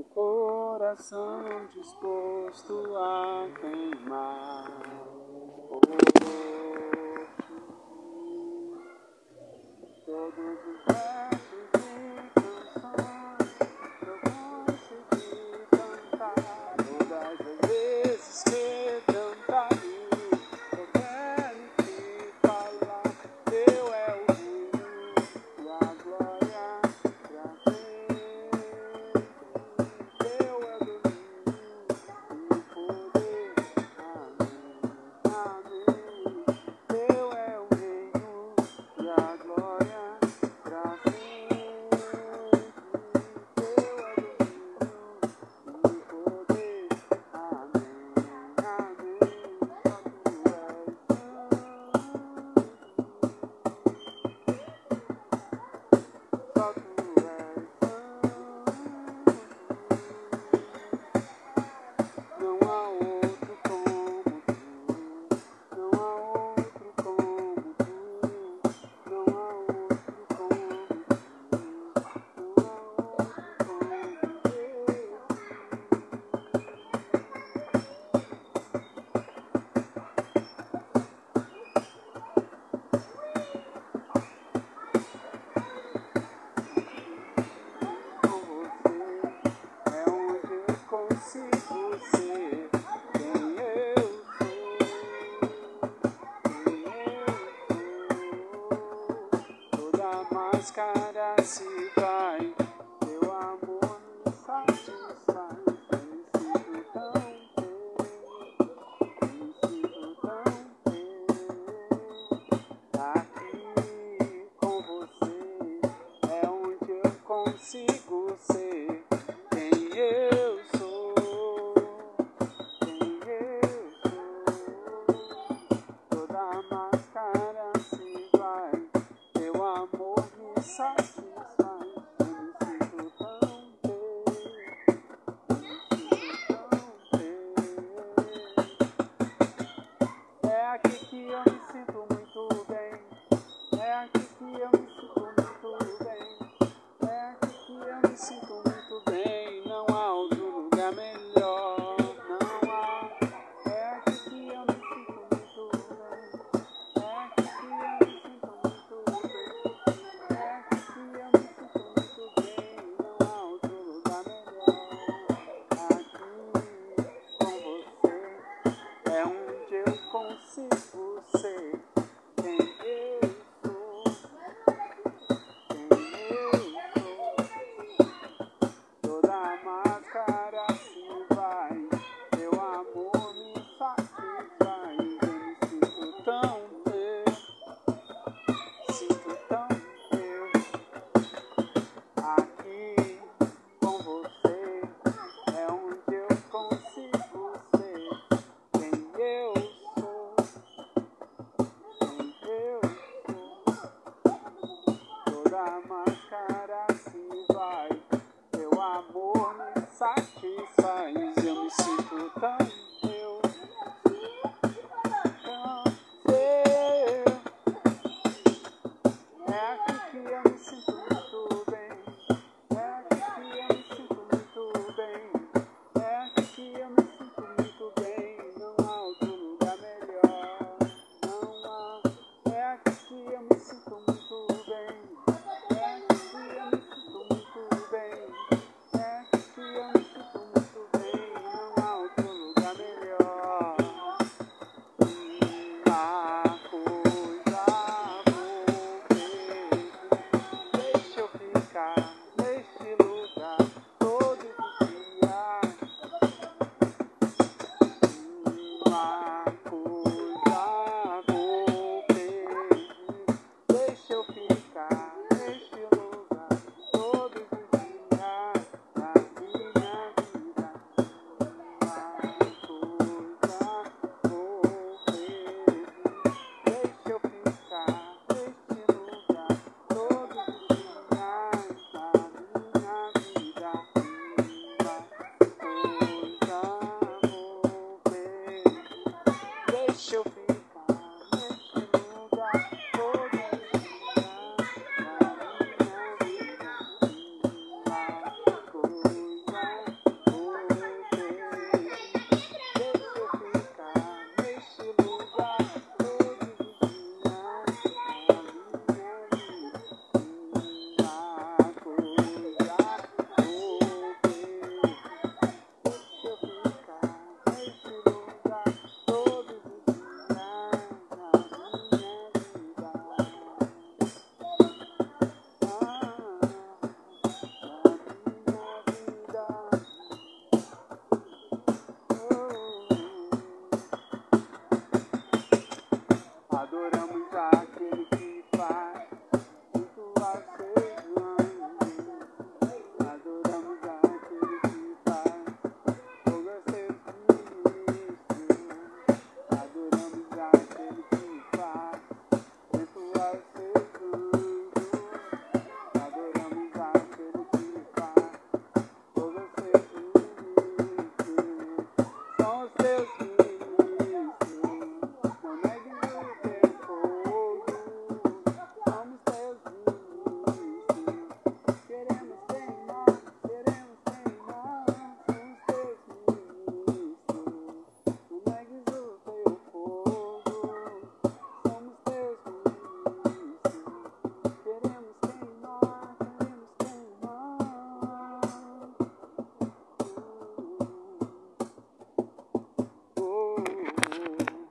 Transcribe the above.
um coração disposto a queimar. Oh, oh, oh, oh. todos os las see. satisfaz, eu me sinto tão